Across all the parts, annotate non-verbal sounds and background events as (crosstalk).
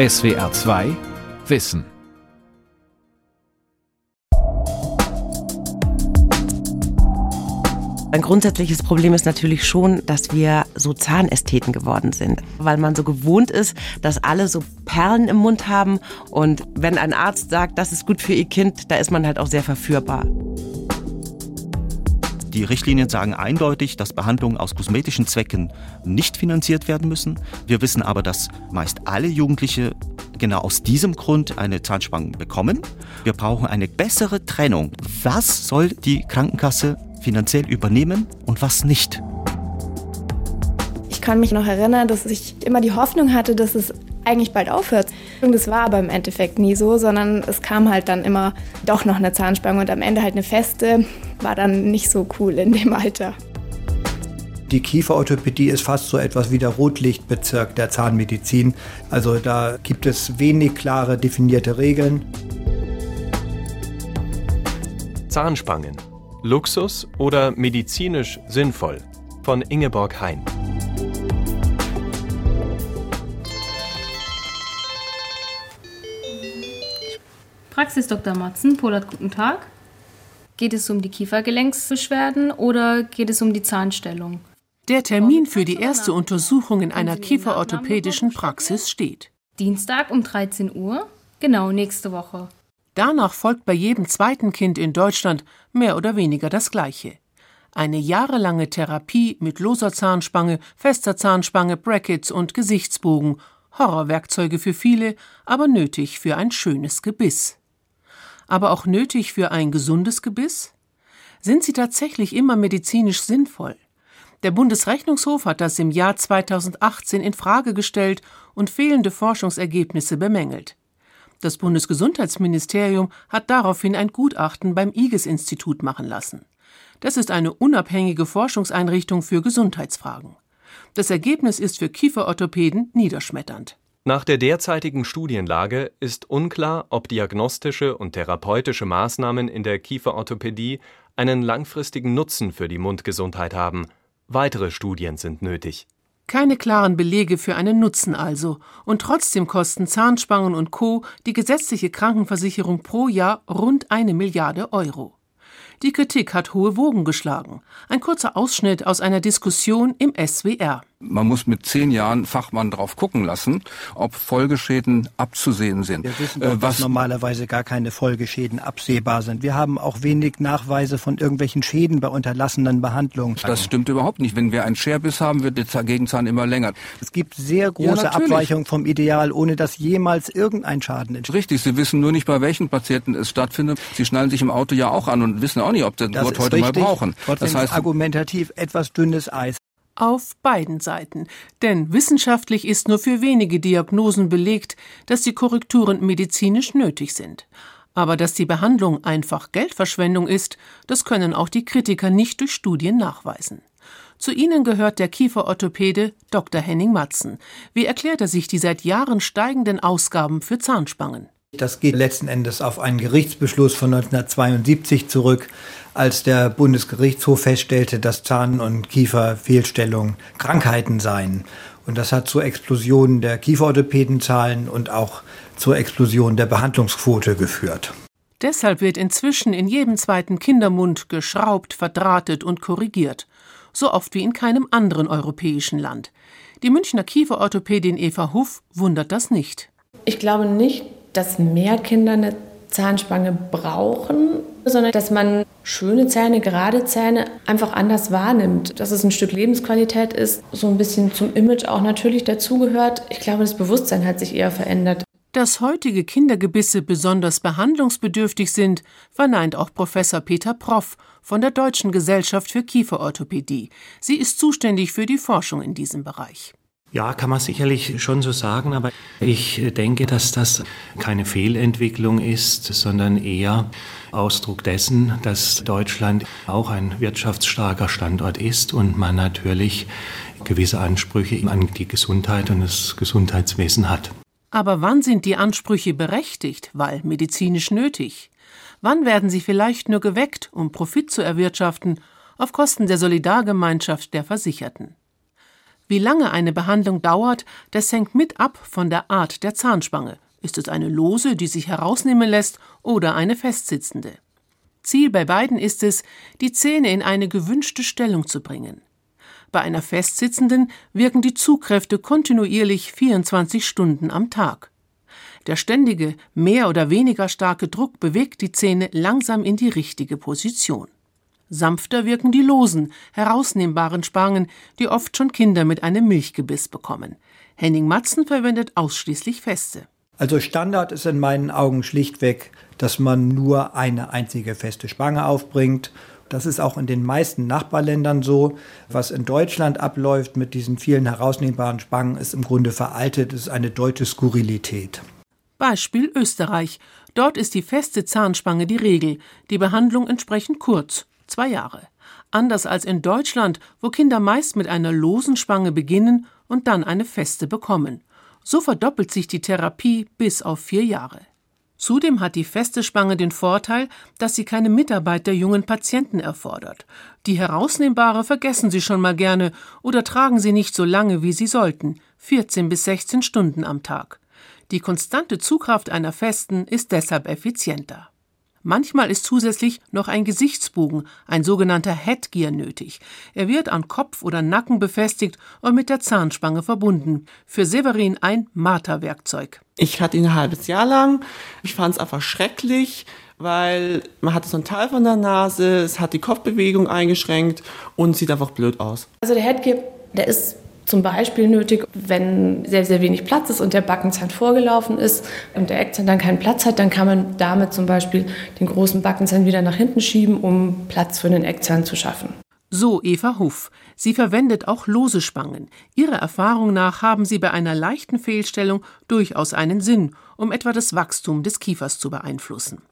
SWR 2 Wissen. Ein grundsätzliches Problem ist natürlich schon, dass wir so Zahnästheten geworden sind, weil man so gewohnt ist, dass alle so Perlen im Mund haben und wenn ein Arzt sagt, das ist gut für ihr Kind, da ist man halt auch sehr verführbar. Die Richtlinien sagen eindeutig, dass Behandlungen aus kosmetischen Zwecken nicht finanziert werden müssen. Wir wissen aber, dass meist alle Jugendliche genau aus diesem Grund eine Zahnspange bekommen. Wir brauchen eine bessere Trennung. Was soll die Krankenkasse finanziell übernehmen und was nicht? Ich kann mich noch erinnern, dass ich immer die Hoffnung hatte, dass es eigentlich bald aufhört. Und das war aber im Endeffekt nie so, sondern es kam halt dann immer doch noch eine Zahnspange und am Ende halt eine feste, war dann nicht so cool in dem Alter. Die Kieferorthopädie ist fast so etwas wie der Rotlichtbezirk der Zahnmedizin. Also da gibt es wenig klare definierte Regeln. Zahnspangen. Luxus oder medizinisch sinnvoll? Von Ingeborg Hein. Praxis Dr. Matzen, Polat, guten Tag. Geht es um die Kiefergelenksbeschwerden oder geht es um die Zahnstellung? Der Termin für die erste Untersuchung in einer kieferorthopädischen Praxis steht. Dienstag um 13 Uhr? Genau, nächste Woche. Danach folgt bei jedem zweiten Kind in Deutschland mehr oder weniger das Gleiche. Eine jahrelange Therapie mit loser Zahnspange, fester Zahnspange, Brackets und Gesichtsbogen. Horrorwerkzeuge für viele, aber nötig für ein schönes Gebiss aber auch nötig für ein gesundes Gebiss? Sind sie tatsächlich immer medizinisch sinnvoll? Der Bundesrechnungshof hat das im Jahr 2018 in Frage gestellt und fehlende Forschungsergebnisse bemängelt. Das Bundesgesundheitsministerium hat daraufhin ein Gutachten beim IGES-Institut machen lassen. Das ist eine unabhängige Forschungseinrichtung für Gesundheitsfragen. Das Ergebnis ist für Kieferorthopäden niederschmetternd. Nach der derzeitigen Studienlage ist unklar, ob diagnostische und therapeutische Maßnahmen in der Kieferorthopädie einen langfristigen Nutzen für die Mundgesundheit haben. Weitere Studien sind nötig. Keine klaren Belege für einen Nutzen also, und trotzdem kosten Zahnspangen und Co. die gesetzliche Krankenversicherung pro Jahr rund eine Milliarde Euro. Die Kritik hat hohe Wogen geschlagen. Ein kurzer Ausschnitt aus einer Diskussion im SWR. Man muss mit zehn Jahren Fachmann drauf gucken lassen, ob Folgeschäden abzusehen sind. Wir wissen doch, äh, was dass normalerweise gar keine Folgeschäden absehbar sind. Wir haben auch wenig Nachweise von irgendwelchen Schäden bei unterlassenen Behandlungen. Das stimmt überhaupt nicht. Wenn wir einen Scherbiss haben, wird der Gegenzahn immer länger. Es gibt sehr große ja, Abweichungen vom Ideal, ohne dass jemals irgendein Schaden entsteht. Richtig, Sie wissen nur nicht, bei welchen Patienten es stattfindet. Sie schnallen sich im Auto ja auch an und wissen auch nicht, ob Sie das Wort heute richtig. mal brauchen. Trotzdem das heißt, argumentativ etwas dünnes Eis auf beiden Seiten. Denn wissenschaftlich ist nur für wenige Diagnosen belegt, dass die Korrekturen medizinisch nötig sind. Aber dass die Behandlung einfach Geldverschwendung ist, das können auch die Kritiker nicht durch Studien nachweisen. Zu ihnen gehört der Kieferorthopäde Dr. Henning Matzen. Wie erklärt er sich die seit Jahren steigenden Ausgaben für Zahnspangen? Das geht letzten Endes auf einen Gerichtsbeschluss von 1972 zurück, als der Bundesgerichtshof feststellte, dass Zahn- und Kieferfehlstellungen Krankheiten seien. Und das hat zur Explosion der Kieferorthopädenzahlen und auch zur Explosion der Behandlungsquote geführt. Deshalb wird inzwischen in jedem zweiten Kindermund geschraubt, verdrahtet und korrigiert. So oft wie in keinem anderen europäischen Land. Die Münchner Kieferorthopädin Eva Huff wundert das nicht. Ich glaube nicht, dass mehr Kinder eine Zahnspange brauchen, sondern dass man schöne Zähne, gerade Zähne einfach anders wahrnimmt. Dass es ein Stück Lebensqualität ist, so ein bisschen zum Image auch natürlich dazugehört. Ich glaube, das Bewusstsein hat sich eher verändert. Dass heutige Kindergebisse besonders behandlungsbedürftig sind, verneint auch Professor Peter Proff von der Deutschen Gesellschaft für Kieferorthopädie. Sie ist zuständig für die Forschung in diesem Bereich. Ja, kann man sicherlich schon so sagen, aber ich denke, dass das keine Fehlentwicklung ist, sondern eher Ausdruck dessen, dass Deutschland auch ein wirtschaftsstarker Standort ist und man natürlich gewisse Ansprüche an die Gesundheit und das Gesundheitswesen hat. Aber wann sind die Ansprüche berechtigt, weil medizinisch nötig? Wann werden sie vielleicht nur geweckt, um Profit zu erwirtschaften, auf Kosten der Solidargemeinschaft der Versicherten? Wie lange eine Behandlung dauert, das hängt mit ab von der Art der Zahnspange. Ist es eine lose, die sich herausnehmen lässt, oder eine festsitzende? Ziel bei beiden ist es, die Zähne in eine gewünschte Stellung zu bringen. Bei einer festsitzenden wirken die Zugkräfte kontinuierlich 24 Stunden am Tag. Der ständige, mehr oder weniger starke Druck bewegt die Zähne langsam in die richtige Position. Sanfter wirken die losen, herausnehmbaren Spangen, die oft schon Kinder mit einem Milchgebiss bekommen. Henning Matzen verwendet ausschließlich feste. Also Standard ist in meinen Augen schlichtweg, dass man nur eine einzige feste Spange aufbringt. Das ist auch in den meisten Nachbarländern so. Was in Deutschland abläuft mit diesen vielen herausnehmbaren Spangen, ist im Grunde veraltet, ist eine deutsche Skurrilität. Beispiel Österreich. Dort ist die feste Zahnspange die Regel, die Behandlung entsprechend kurz, zwei Jahre. Anders als in Deutschland, wo Kinder meist mit einer losen Spange beginnen und dann eine feste bekommen. So verdoppelt sich die Therapie bis auf vier Jahre. Zudem hat die feste Spange den Vorteil, dass sie keine Mitarbeit der jungen Patienten erfordert. Die herausnehmbare vergessen sie schon mal gerne oder tragen sie nicht so lange, wie sie sollten, 14 bis 16 Stunden am Tag. Die konstante Zugkraft einer festen ist deshalb effizienter. Manchmal ist zusätzlich noch ein Gesichtsbogen, ein sogenannter Headgear nötig. Er wird an Kopf oder Nacken befestigt und mit der Zahnspange verbunden. Für Severin ein Marterwerkzeug. Ich hatte ihn ein halbes Jahr lang. Ich fand es einfach schrecklich, weil man hatte so ein Teil von der Nase, es hat die Kopfbewegung eingeschränkt und sieht einfach blöd aus. Also der Headgear, der ist zum Beispiel nötig, wenn sehr, sehr wenig Platz ist und der Backenzahn vorgelaufen ist und der Eckzahn dann keinen Platz hat, dann kann man damit zum Beispiel den großen Backenzahn wieder nach hinten schieben, um Platz für den Eckzahn zu schaffen. So Eva Huff. Sie verwendet auch lose Spangen. Ihrer Erfahrung nach haben sie bei einer leichten Fehlstellung durchaus einen Sinn, um etwa das Wachstum des Kiefers zu beeinflussen.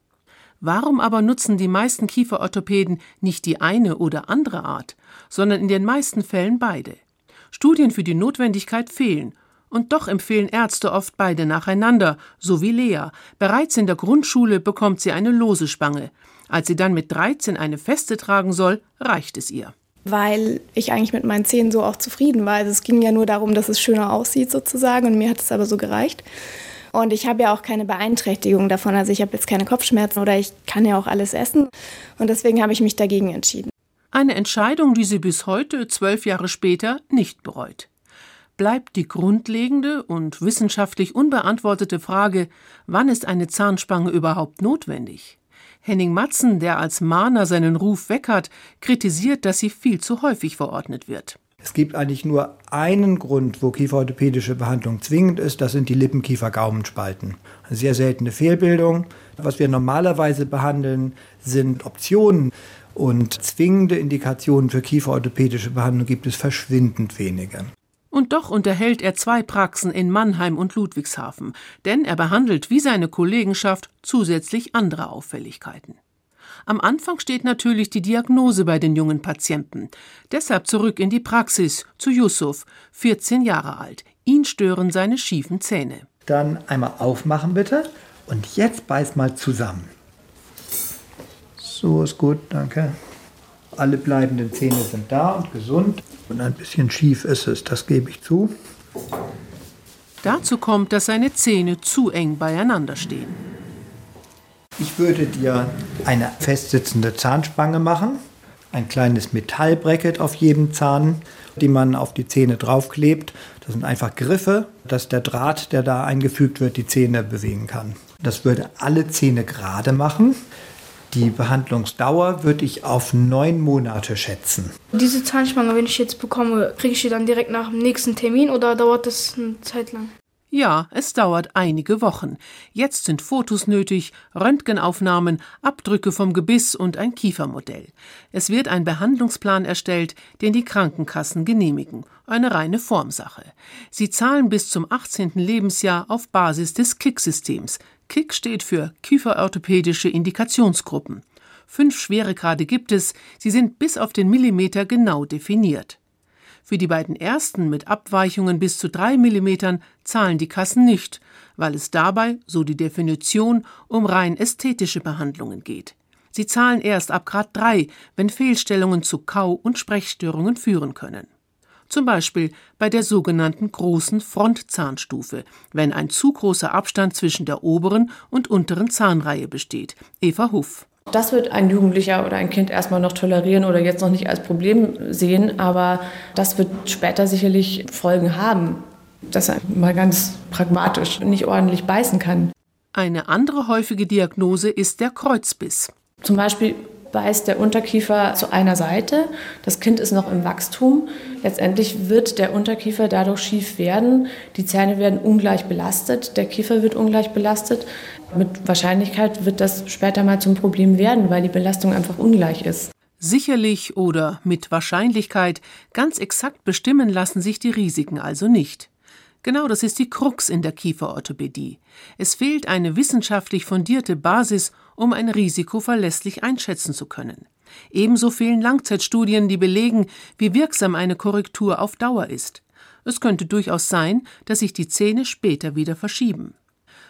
Warum aber nutzen die meisten Kieferorthopäden nicht die eine oder andere Art, sondern in den meisten Fällen beide? Studien für die Notwendigkeit fehlen. Und doch empfehlen Ärzte oft beide nacheinander, so wie Lea. Bereits in der Grundschule bekommt sie eine lose Spange. Als sie dann mit 13 eine feste tragen soll, reicht es ihr. Weil ich eigentlich mit meinen Zähnen so auch zufrieden war. Also es ging ja nur darum, dass es schöner aussieht sozusagen und mir hat es aber so gereicht. Und ich habe ja auch keine Beeinträchtigung davon. Also ich habe jetzt keine Kopfschmerzen oder ich kann ja auch alles essen. Und deswegen habe ich mich dagegen entschieden. Eine Entscheidung, die sie bis heute, zwölf Jahre später, nicht bereut. Bleibt die grundlegende und wissenschaftlich unbeantwortete Frage, wann ist eine Zahnspange überhaupt notwendig? Henning Matzen, der als Mahner seinen Ruf weg hat, kritisiert, dass sie viel zu häufig verordnet wird. Es gibt eigentlich nur einen Grund, wo kieferorthopädische Behandlung zwingend ist, das sind die Lippenkiefer-Gaumenspalten. Eine sehr seltene Fehlbildung. Was wir normalerweise behandeln, sind Optionen. Und zwingende Indikationen für kieferorthopädische Behandlung gibt es verschwindend wenige. Und doch unterhält er zwei Praxen in Mannheim und Ludwigshafen, denn er behandelt wie seine Kollegenschaft zusätzlich andere Auffälligkeiten. Am Anfang steht natürlich die Diagnose bei den jungen Patienten. Deshalb zurück in die Praxis zu Yusuf, 14 Jahre alt. Ihn stören seine schiefen Zähne. Dann einmal aufmachen bitte und jetzt beiß mal zusammen. So ist gut, danke. Alle bleibenden Zähne sind da und gesund. Und ein bisschen schief ist es, das gebe ich zu. Dazu kommt, dass seine Zähne zu eng beieinander stehen. Ich würde dir eine festsitzende Zahnspange machen, ein kleines Metallbracket auf jedem Zahn, die man auf die Zähne draufklebt. Das sind einfach Griffe, dass der Draht, der da eingefügt wird, die Zähne bewegen kann. Das würde alle Zähne gerade machen. Die Behandlungsdauer würde ich auf neun Monate schätzen. Diese Zahnspange, wenn ich jetzt bekomme, kriege ich die dann direkt nach dem nächsten Termin oder dauert das eine Zeit lang? Ja, es dauert einige Wochen. Jetzt sind Fotos nötig, Röntgenaufnahmen, Abdrücke vom Gebiss und ein Kiefermodell. Es wird ein Behandlungsplan erstellt, den die Krankenkassen genehmigen. Eine reine Formsache. Sie zahlen bis zum 18. Lebensjahr auf Basis des KIK-Systems. KIK steht für Kieferorthopädische Indikationsgruppen. Fünf Schweregrade gibt es, sie sind bis auf den Millimeter genau definiert. Für die beiden ersten mit Abweichungen bis zu drei Millimetern zahlen die Kassen nicht, weil es dabei, so die Definition, um rein ästhetische Behandlungen geht. Sie zahlen erst ab Grad 3, wenn Fehlstellungen zu Kau- und Sprechstörungen führen können. Zum Beispiel bei der sogenannten großen Frontzahnstufe, wenn ein zu großer Abstand zwischen der oberen und unteren Zahnreihe besteht. Eva Huff. Das wird ein Jugendlicher oder ein Kind erstmal noch tolerieren oder jetzt noch nicht als Problem sehen, aber das wird später sicherlich Folgen haben, dass er mal ganz pragmatisch nicht ordentlich beißen kann. Eine andere häufige Diagnose ist der Kreuzbiss. Zum Beispiel beißt der Unterkiefer zu einer Seite. Das Kind ist noch im Wachstum. Letztendlich wird der Unterkiefer dadurch schief werden. Die Zähne werden ungleich belastet. Der Kiefer wird ungleich belastet. Mit Wahrscheinlichkeit wird das später mal zum Problem werden, weil die Belastung einfach ungleich ist. Sicherlich oder mit Wahrscheinlichkeit ganz exakt bestimmen lassen sich die Risiken also nicht. Genau das ist die Krux in der Kieferorthopädie. Es fehlt eine wissenschaftlich fundierte Basis, um ein Risiko verlässlich einschätzen zu können. Ebenso fehlen Langzeitstudien, die belegen, wie wirksam eine Korrektur auf Dauer ist. Es könnte durchaus sein, dass sich die Zähne später wieder verschieben.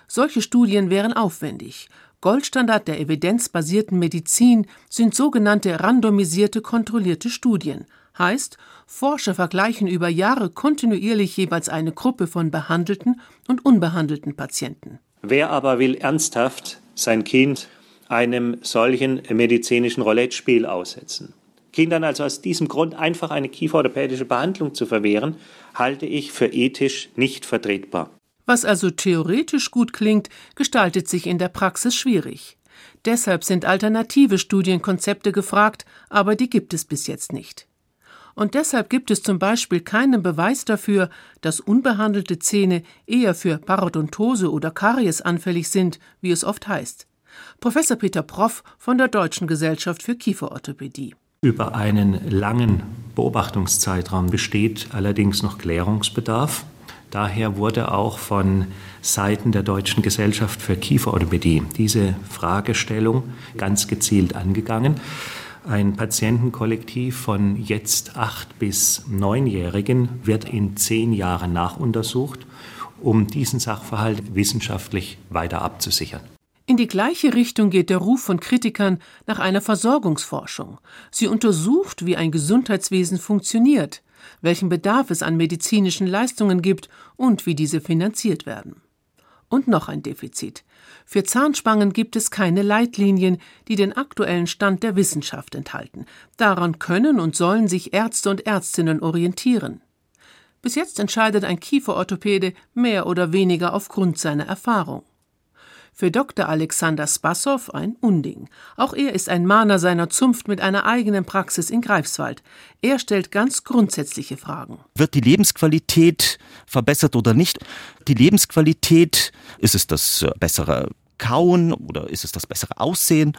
Solche Studien wären aufwendig. Goldstandard der evidenzbasierten Medizin sind sogenannte randomisierte kontrollierte Studien, Heißt, Forscher vergleichen über Jahre kontinuierlich jeweils eine Gruppe von behandelten und unbehandelten Patienten. Wer aber will ernsthaft sein Kind einem solchen medizinischen Roulette-Spiel aussetzen? Kindern also aus diesem Grund einfach eine kieferorthopädische Behandlung zu verwehren, halte ich für ethisch nicht vertretbar. Was also theoretisch gut klingt, gestaltet sich in der Praxis schwierig. Deshalb sind alternative Studienkonzepte gefragt, aber die gibt es bis jetzt nicht. Und deshalb gibt es zum Beispiel keinen Beweis dafür, dass unbehandelte Zähne eher für Parodontose oder Karies anfällig sind, wie es oft heißt. Professor Peter Proff von der Deutschen Gesellschaft für Kieferorthopädie. Über einen langen Beobachtungszeitraum besteht allerdings noch Klärungsbedarf. Daher wurde auch von Seiten der Deutschen Gesellschaft für Kieferorthopädie diese Fragestellung ganz gezielt angegangen ein Patientenkollektiv von jetzt acht bis neunjährigen wird in zehn Jahren nachuntersucht, um diesen Sachverhalt wissenschaftlich weiter abzusichern. In die gleiche Richtung geht der Ruf von Kritikern nach einer Versorgungsforschung. Sie untersucht, wie ein Gesundheitswesen funktioniert, welchen Bedarf es an medizinischen Leistungen gibt und wie diese finanziert werden. Und noch ein Defizit. Für Zahnspangen gibt es keine Leitlinien, die den aktuellen Stand der Wissenschaft enthalten. Daran können und sollen sich Ärzte und Ärztinnen orientieren. Bis jetzt entscheidet ein Kieferorthopäde mehr oder weniger aufgrund seiner Erfahrung. Für Dr. Alexander Spassow ein Unding. Auch er ist ein Mahner seiner Zunft mit einer eigenen Praxis in Greifswald. Er stellt ganz grundsätzliche Fragen. Wird die Lebensqualität verbessert oder nicht? Die Lebensqualität, ist es das äh, bessere Kauen oder ist es das bessere Aussehen?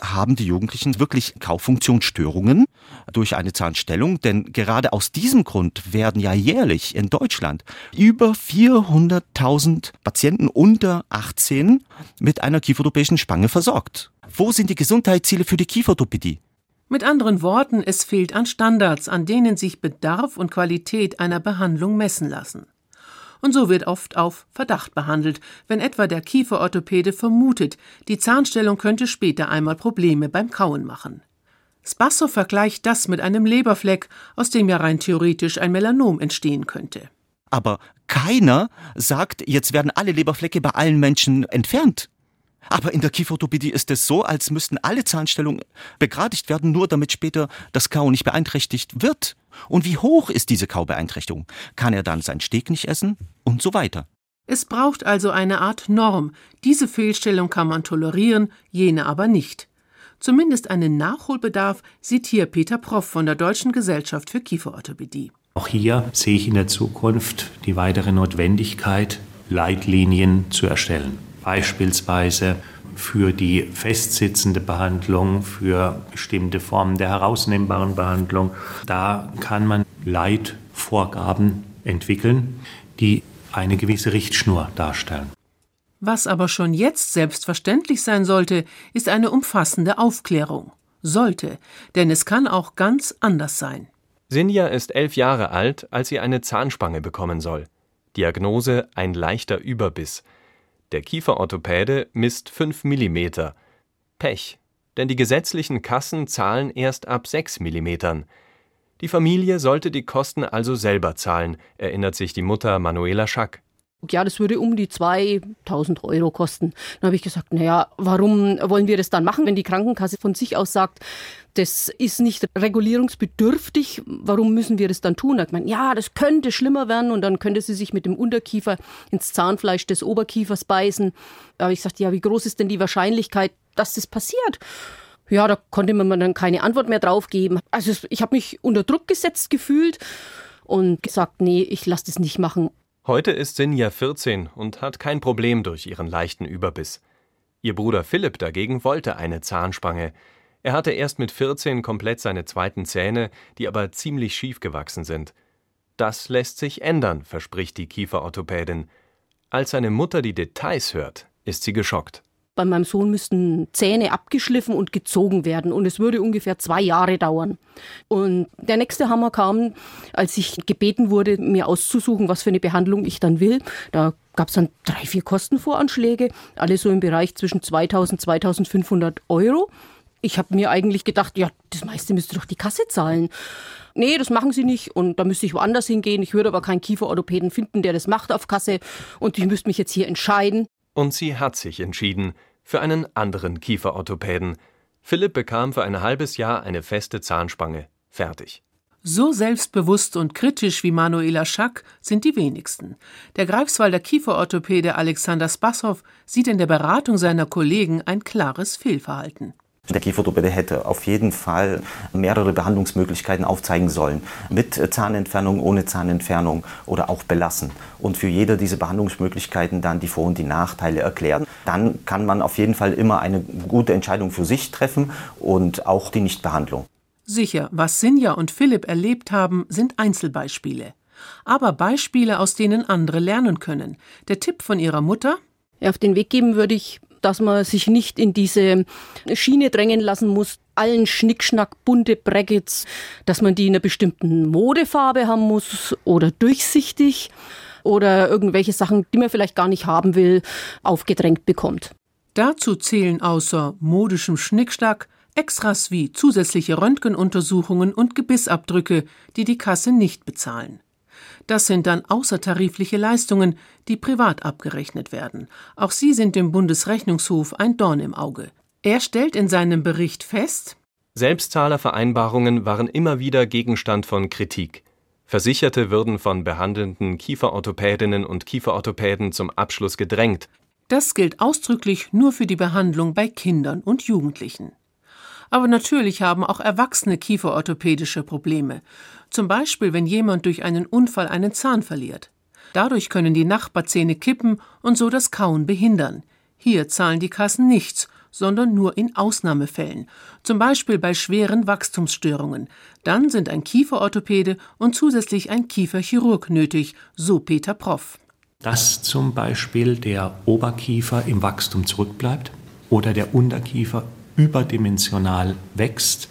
Haben die Jugendlichen wirklich Kauffunktionsstörungen durch eine Zahnstellung? Denn gerade aus diesem Grund werden ja jährlich in Deutschland über 400.000 Patienten unter 18 mit einer kieferorthopädischen Spange versorgt. Wo sind die Gesundheitsziele für die Kieferorthopädie? Mit anderen Worten, es fehlt an Standards, an denen sich Bedarf und Qualität einer Behandlung messen lassen und so wird oft auf Verdacht behandelt, wenn etwa der Kieferorthopäde vermutet, die Zahnstellung könnte später einmal Probleme beim Kauen machen. Spasso vergleicht das mit einem Leberfleck, aus dem ja rein theoretisch ein Melanom entstehen könnte. Aber keiner sagt, jetzt werden alle Leberflecke bei allen Menschen entfernt. Aber in der Kieferorthopädie ist es so, als müssten alle Zahnstellungen begradigt werden, nur damit später das Kauen nicht beeinträchtigt wird. Und wie hoch ist diese Kaubeeinträchtigung? Kann er dann sein Steak nicht essen? Und so weiter. Es braucht also eine Art Norm. Diese Fehlstellung kann man tolerieren, jene aber nicht. Zumindest einen Nachholbedarf sieht hier Peter Proff von der Deutschen Gesellschaft für Kieferorthopädie. Auch hier sehe ich in der Zukunft die weitere Notwendigkeit, Leitlinien zu erstellen beispielsweise für die festsitzende Behandlung, für bestimmte Formen der herausnehmbaren Behandlung. Da kann man Leitvorgaben entwickeln, die eine gewisse Richtschnur darstellen. Was aber schon jetzt selbstverständlich sein sollte, ist eine umfassende Aufklärung. Sollte, denn es kann auch ganz anders sein. Sinja ist elf Jahre alt, als sie eine Zahnspange bekommen soll. Diagnose ein leichter Überbiss. Der Kieferorthopäde misst 5 mm. Pech, denn die gesetzlichen Kassen zahlen erst ab 6 mm. Die Familie sollte die Kosten also selber zahlen, erinnert sich die Mutter Manuela Schack. Ja, das würde um die 2000 Euro kosten. Dann habe ich gesagt, naja, warum wollen wir das dann machen, wenn die Krankenkasse von sich aus sagt, das ist nicht regulierungsbedürftig, warum müssen wir das dann tun? Da hat man, ja, das könnte schlimmer werden und dann könnte sie sich mit dem Unterkiefer ins Zahnfleisch des Oberkiefers beißen. Habe ich gesagt, ja, wie groß ist denn die Wahrscheinlichkeit, dass das passiert? Ja, da konnte man dann keine Antwort mehr drauf geben. Also ich habe mich unter Druck gesetzt gefühlt und gesagt, nee, ich lasse das nicht machen. Heute ist Sinja 14 und hat kein Problem durch ihren leichten Überbiss. Ihr Bruder Philipp dagegen wollte eine Zahnspange. Er hatte erst mit 14 komplett seine zweiten Zähne, die aber ziemlich schief gewachsen sind. Das lässt sich ändern, verspricht die Kieferorthopädin. Als seine Mutter die Details hört, ist sie geschockt. Bei meinem Sohn müssten Zähne abgeschliffen und gezogen werden und es würde ungefähr zwei Jahre dauern. Und der nächste Hammer kam, als ich gebeten wurde, mir auszusuchen, was für eine Behandlung ich dann will. Da gab es dann drei, vier Kostenvoranschläge, alle so im Bereich zwischen 2000 2500 Euro. Ich habe mir eigentlich gedacht, ja, das meiste müsste doch die Kasse zahlen. Nee, das machen sie nicht und da müsste ich woanders hingehen. Ich würde aber keinen Kieferorthopäden finden, der das macht auf Kasse und ich müsste mich jetzt hier entscheiden. Und sie hat sich entschieden für einen anderen Kieferorthopäden. Philipp bekam für ein halbes Jahr eine feste Zahnspange. Fertig. So selbstbewusst und kritisch wie Manuela Schack sind die wenigsten. Der Greifswalder Kieferorthopäde Alexander Spassow sieht in der Beratung seiner Kollegen ein klares Fehlverhalten. Der Kieferorthopäde hätte auf jeden Fall mehrere Behandlungsmöglichkeiten aufzeigen sollen. Mit Zahnentfernung, ohne Zahnentfernung oder auch belassen. Und für jede dieser Behandlungsmöglichkeiten dann die Vor- und die Nachteile erklären. Dann kann man auf jeden Fall immer eine gute Entscheidung für sich treffen und auch die Nichtbehandlung. Sicher, was Sinja und Philipp erlebt haben, sind Einzelbeispiele. Aber Beispiele, aus denen andere lernen können. Der Tipp von ihrer Mutter? Ja, auf den Weg geben würde ich dass man sich nicht in diese Schiene drängen lassen muss, allen Schnickschnack, bunte Brackets, dass man die in einer bestimmten Modefarbe haben muss oder durchsichtig oder irgendwelche Sachen, die man vielleicht gar nicht haben will, aufgedrängt bekommt. Dazu zählen außer modischem Schnickschnack Extras wie zusätzliche Röntgenuntersuchungen und Gebissabdrücke, die die Kasse nicht bezahlen. Das sind dann außertarifliche Leistungen, die privat abgerechnet werden. Auch sie sind dem Bundesrechnungshof ein Dorn im Auge. Er stellt in seinem Bericht fest, Selbstzahlervereinbarungen waren immer wieder Gegenstand von Kritik. Versicherte würden von behandelnden Kieferorthopädinnen und Kieferorthopäden zum Abschluss gedrängt. Das gilt ausdrücklich nur für die Behandlung bei Kindern und Jugendlichen. Aber natürlich haben auch Erwachsene kieferorthopädische Probleme. Zum Beispiel, wenn jemand durch einen Unfall einen Zahn verliert. Dadurch können die Nachbarzähne kippen und so das Kauen behindern. Hier zahlen die Kassen nichts, sondern nur in Ausnahmefällen, zum Beispiel bei schweren Wachstumsstörungen. Dann sind ein Kieferorthopäde und zusätzlich ein Kieferchirurg nötig, so Peter Proff. Dass zum Beispiel der Oberkiefer im Wachstum zurückbleibt oder der Unterkiefer überdimensional wächst,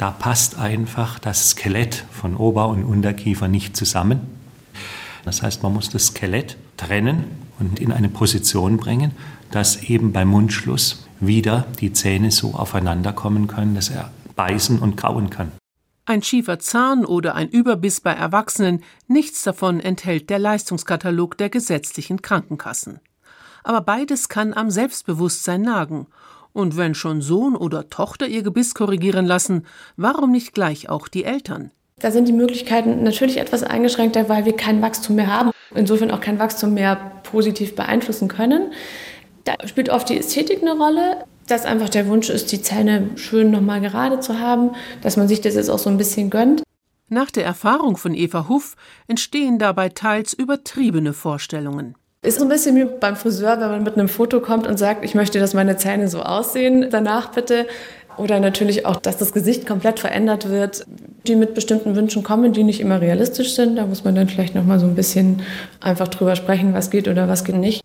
da passt einfach das Skelett von Ober- und Unterkiefer nicht zusammen. Das heißt, man muss das Skelett trennen und in eine Position bringen, dass eben beim Mundschluss wieder die Zähne so aufeinander kommen können, dass er beißen und kauen kann. Ein schiefer Zahn oder ein Überbiss bei Erwachsenen, nichts davon enthält der Leistungskatalog der gesetzlichen Krankenkassen. Aber beides kann am Selbstbewusstsein nagen und wenn schon Sohn oder Tochter ihr Gebiss korrigieren lassen, warum nicht gleich auch die Eltern? Da sind die Möglichkeiten natürlich etwas eingeschränkter, weil wir kein Wachstum mehr haben, insofern auch kein Wachstum mehr positiv beeinflussen können. Da spielt oft die Ästhetik eine Rolle, dass einfach der Wunsch ist, die Zähne schön nochmal gerade zu haben, dass man sich das jetzt auch so ein bisschen gönnt. Nach der Erfahrung von Eva Huff entstehen dabei teils übertriebene Vorstellungen. Ist so ein bisschen wie beim Friseur, wenn man mit einem Foto kommt und sagt, ich möchte, dass meine Zähne so aussehen, danach bitte. Oder natürlich auch, dass das Gesicht komplett verändert wird, die mit bestimmten Wünschen kommen, die nicht immer realistisch sind. Da muss man dann vielleicht noch mal so ein bisschen einfach drüber sprechen, was geht oder was geht nicht.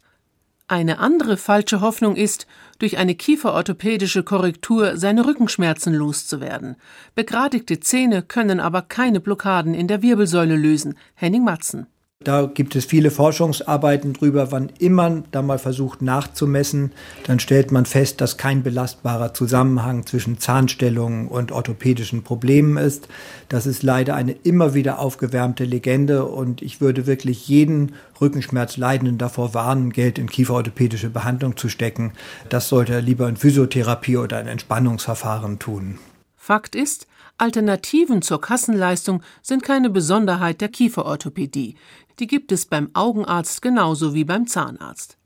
Eine andere falsche Hoffnung ist, durch eine kieferorthopädische Korrektur seine Rückenschmerzen loszuwerden. Begradigte Zähne können aber keine Blockaden in der Wirbelsäule lösen. Henning Matzen. Da gibt es viele Forschungsarbeiten drüber. Wann immer da mal versucht nachzumessen, dann stellt man fest, dass kein belastbarer Zusammenhang zwischen Zahnstellungen und orthopädischen Problemen ist. Das ist leider eine immer wieder aufgewärmte Legende und ich würde wirklich jeden Rückenschmerzleidenden davor warnen, Geld in kieferorthopädische Behandlung zu stecken. Das sollte er lieber in Physiotherapie oder in Entspannungsverfahren tun. Fakt ist, Alternativen zur Kassenleistung sind keine Besonderheit der Kieferorthopädie. Die gibt es beim Augenarzt genauso wie beim Zahnarzt.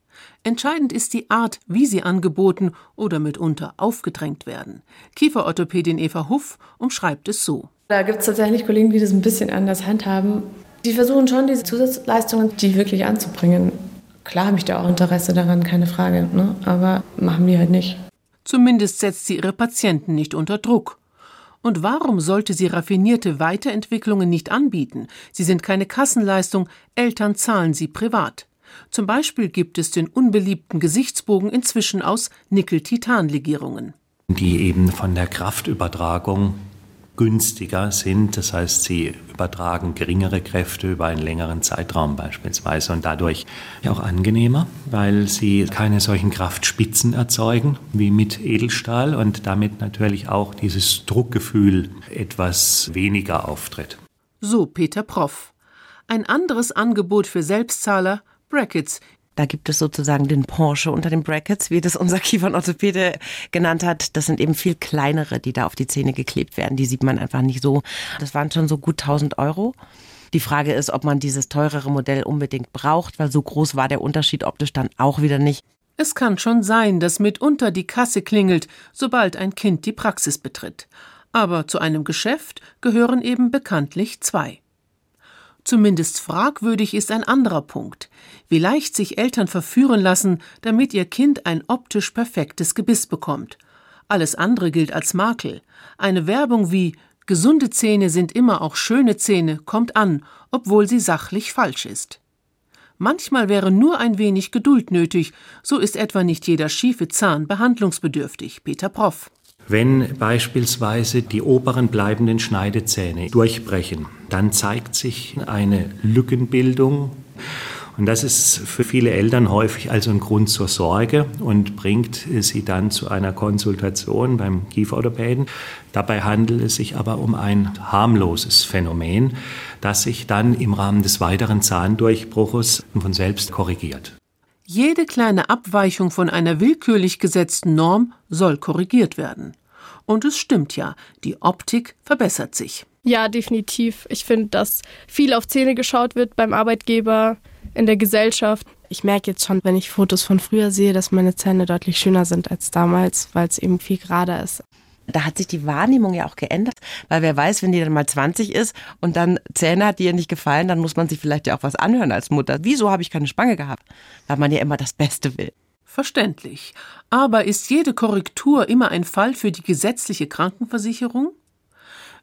Entscheidend ist die Art, wie sie angeboten oder mitunter aufgedrängt werden. Kieferorthopädin Eva Huff umschreibt es so. Da gibt es tatsächlich Kollegen, die das ein bisschen anders handhaben. Die versuchen schon, diese Zusatzleistungen, die wirklich anzubringen. Klar habe ich da auch Interesse daran, keine Frage, ne? aber machen die halt nicht. Zumindest setzt sie ihre Patienten nicht unter Druck. Und warum sollte sie raffinierte Weiterentwicklungen nicht anbieten? Sie sind keine Kassenleistung, Eltern zahlen sie privat. Zum Beispiel gibt es den unbeliebten Gesichtsbogen inzwischen aus Nickel-Titan-Legierungen. Die eben von der Kraftübertragung günstiger sind. Das heißt, sie übertragen geringere Kräfte über einen längeren Zeitraum beispielsweise und dadurch auch angenehmer, weil sie keine solchen Kraftspitzen erzeugen wie mit Edelstahl und damit natürlich auch dieses Druckgefühl etwas weniger auftritt. So Peter Proff. Ein anderes Angebot für Selbstzahler Brackets, da gibt es sozusagen den Porsche unter den Brackets, wie das unser (laughs) Kiefernorthopäde genannt hat. Das sind eben viel kleinere, die da auf die Zähne geklebt werden. Die sieht man einfach nicht so. Das waren schon so gut 1000 Euro. Die Frage ist, ob man dieses teurere Modell unbedingt braucht, weil so groß war der Unterschied optisch dann auch wieder nicht. Es kann schon sein, dass mitunter die Kasse klingelt, sobald ein Kind die Praxis betritt. Aber zu einem Geschäft gehören eben bekanntlich zwei. Zumindest fragwürdig ist ein anderer Punkt, wie leicht sich Eltern verführen lassen, damit ihr Kind ein optisch perfektes Gebiss bekommt. Alles andere gilt als Makel. Eine Werbung wie Gesunde Zähne sind immer auch schöne Zähne kommt an, obwohl sie sachlich falsch ist. Manchmal wäre nur ein wenig Geduld nötig, so ist etwa nicht jeder schiefe Zahn behandlungsbedürftig. Peter Proff. Wenn beispielsweise die oberen bleibenden Schneidezähne durchbrechen, dann zeigt sich eine Lückenbildung. Und das ist für viele Eltern häufig also ein Grund zur Sorge und bringt sie dann zu einer Konsultation beim Kieferorthopäden. Dabei handelt es sich aber um ein harmloses Phänomen, das sich dann im Rahmen des weiteren Zahndurchbruches von selbst korrigiert. Jede kleine Abweichung von einer willkürlich gesetzten Norm soll korrigiert werden. Und es stimmt ja, die Optik verbessert sich. Ja, definitiv. Ich finde, dass viel auf Zähne geschaut wird beim Arbeitgeber, in der Gesellschaft. Ich merke jetzt schon, wenn ich Fotos von früher sehe, dass meine Zähne deutlich schöner sind als damals, weil es eben viel gerader ist da hat sich die Wahrnehmung ja auch geändert, weil wer weiß, wenn die dann mal 20 ist und dann Zähne hat, die ihr nicht gefallen, dann muss man sich vielleicht ja auch was anhören als Mutter. Wieso habe ich keine Spange gehabt? Weil man ja immer das Beste will. Verständlich. Aber ist jede Korrektur immer ein Fall für die gesetzliche Krankenversicherung?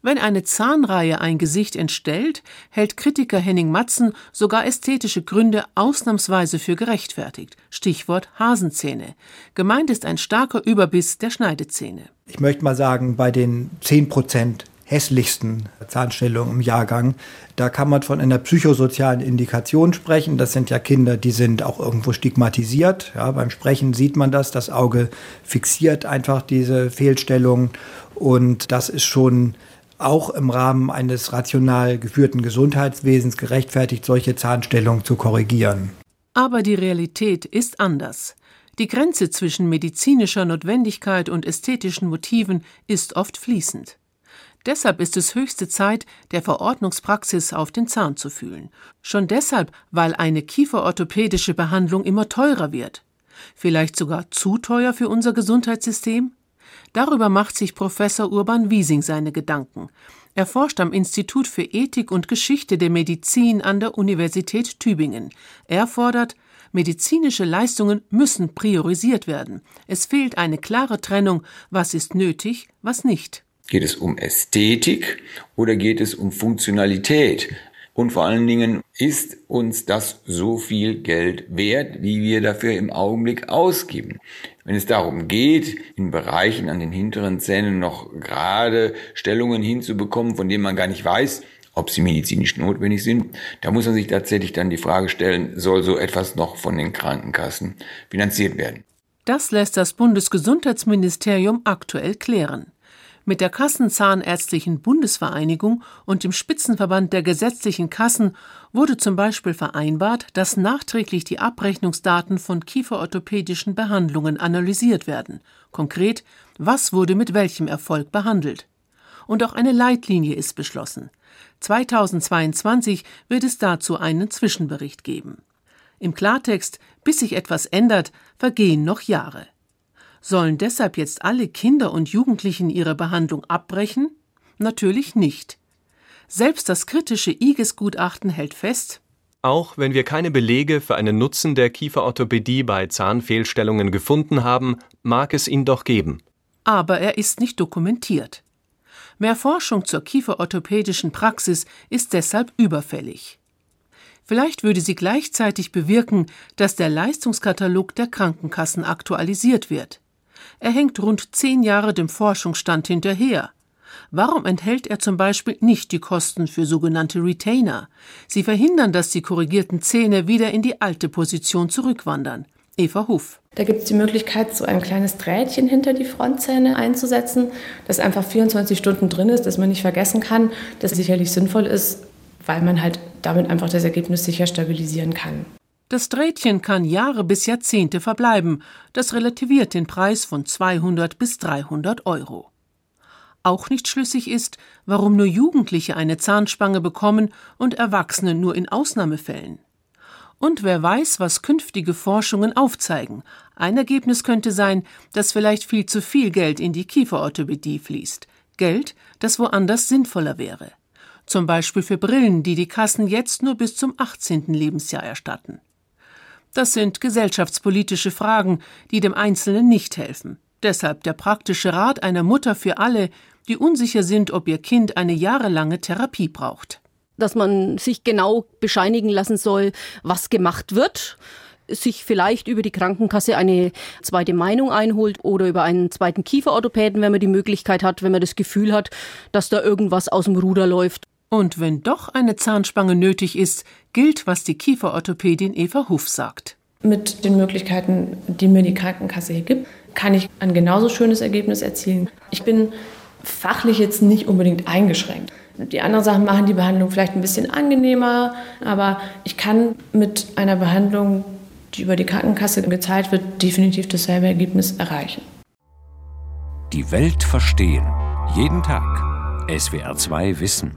Wenn eine Zahnreihe ein Gesicht entstellt, hält Kritiker Henning Matzen sogar ästhetische Gründe ausnahmsweise für gerechtfertigt. Stichwort Hasenzähne. Gemeint ist ein starker Überbiss der Schneidezähne. Ich möchte mal sagen, bei den 10 Prozent hässlichsten Zahnstellungen im Jahrgang. Da kann man von einer psychosozialen Indikation sprechen. Das sind ja Kinder, die sind auch irgendwo stigmatisiert. Ja, beim Sprechen sieht man das. Das Auge fixiert einfach diese Fehlstellungen. Und das ist schon auch im Rahmen eines rational geführten Gesundheitswesens gerechtfertigt, solche Zahnstellungen zu korrigieren. Aber die Realität ist anders. Die Grenze zwischen medizinischer Notwendigkeit und ästhetischen Motiven ist oft fließend. Deshalb ist es höchste Zeit, der Verordnungspraxis auf den Zahn zu fühlen. Schon deshalb, weil eine kieferorthopädische Behandlung immer teurer wird. Vielleicht sogar zu teuer für unser Gesundheitssystem? Darüber macht sich Professor Urban Wiesing seine Gedanken. Er forscht am Institut für Ethik und Geschichte der Medizin an der Universität Tübingen. Er fordert, medizinische Leistungen müssen priorisiert werden. Es fehlt eine klare Trennung, was ist nötig, was nicht. Geht es um Ästhetik oder geht es um Funktionalität? Und vor allen Dingen, ist uns das so viel Geld wert, wie wir dafür im Augenblick ausgeben? Wenn es darum geht, in Bereichen an den hinteren Zähnen noch gerade Stellungen hinzubekommen, von denen man gar nicht weiß, ob sie medizinisch notwendig sind. Da muss man sich tatsächlich dann die Frage stellen, soll so etwas noch von den Krankenkassen finanziert werden? Das lässt das Bundesgesundheitsministerium aktuell klären. Mit der Kassenzahnärztlichen Bundesvereinigung und dem Spitzenverband der gesetzlichen Kassen wurde zum Beispiel vereinbart, dass nachträglich die Abrechnungsdaten von kieferorthopädischen Behandlungen analysiert werden. Konkret, was wurde mit welchem Erfolg behandelt. Und auch eine Leitlinie ist beschlossen. 2022 wird es dazu einen Zwischenbericht geben. Im Klartext, bis sich etwas ändert, vergehen noch Jahre. Sollen deshalb jetzt alle Kinder und Jugendlichen ihre Behandlung abbrechen? Natürlich nicht. Selbst das kritische IGES-Gutachten hält fest, auch wenn wir keine Belege für einen Nutzen der Kieferorthopädie bei Zahnfehlstellungen gefunden haben, mag es ihn doch geben. Aber er ist nicht dokumentiert. Mehr Forschung zur kieferorthopädischen Praxis ist deshalb überfällig. Vielleicht würde sie gleichzeitig bewirken, dass der Leistungskatalog der Krankenkassen aktualisiert wird. Er hängt rund zehn Jahre dem Forschungsstand hinterher. Warum enthält er zum Beispiel nicht die Kosten für sogenannte Retainer? Sie verhindern, dass die korrigierten Zähne wieder in die alte Position zurückwandern. Eva Huff. Da gibt es die Möglichkeit, so ein kleines Drähtchen hinter die Frontzähne einzusetzen, das einfach 24 Stunden drin ist, dass man nicht vergessen kann, das sicherlich sinnvoll ist, weil man halt damit einfach das Ergebnis sicher stabilisieren kann. Das Drähtchen kann Jahre bis Jahrzehnte verbleiben. Das relativiert den Preis von 200 bis 300 Euro. Auch nicht schlüssig ist, warum nur Jugendliche eine Zahnspange bekommen und Erwachsene nur in Ausnahmefällen. Und wer weiß, was künftige Forschungen aufzeigen. Ein Ergebnis könnte sein, dass vielleicht viel zu viel Geld in die Kieferorthopädie fließt. Geld, das woanders sinnvoller wäre. Zum Beispiel für Brillen, die die Kassen jetzt nur bis zum 18. Lebensjahr erstatten. Das sind gesellschaftspolitische Fragen, die dem Einzelnen nicht helfen. Deshalb der praktische Rat einer Mutter für alle, die unsicher sind, ob ihr Kind eine jahrelange Therapie braucht. Dass man sich genau bescheinigen lassen soll, was gemacht wird sich vielleicht über die Krankenkasse eine zweite Meinung einholt oder über einen zweiten Kieferorthopäden, wenn man die Möglichkeit hat, wenn man das Gefühl hat, dass da irgendwas aus dem Ruder läuft. Und wenn doch eine Zahnspange nötig ist, gilt, was die Kieferorthopädin Eva Huff sagt. Mit den Möglichkeiten, die mir die Krankenkasse hier gibt, kann ich ein genauso schönes Ergebnis erzielen. Ich bin fachlich jetzt nicht unbedingt eingeschränkt. Die anderen Sachen machen die Behandlung vielleicht ein bisschen angenehmer, aber ich kann mit einer Behandlung, die über die Krankenkasse gezahlt wird, definitiv dasselbe Ergebnis erreichen. Die Welt verstehen. Jeden Tag. SWR2 Wissen.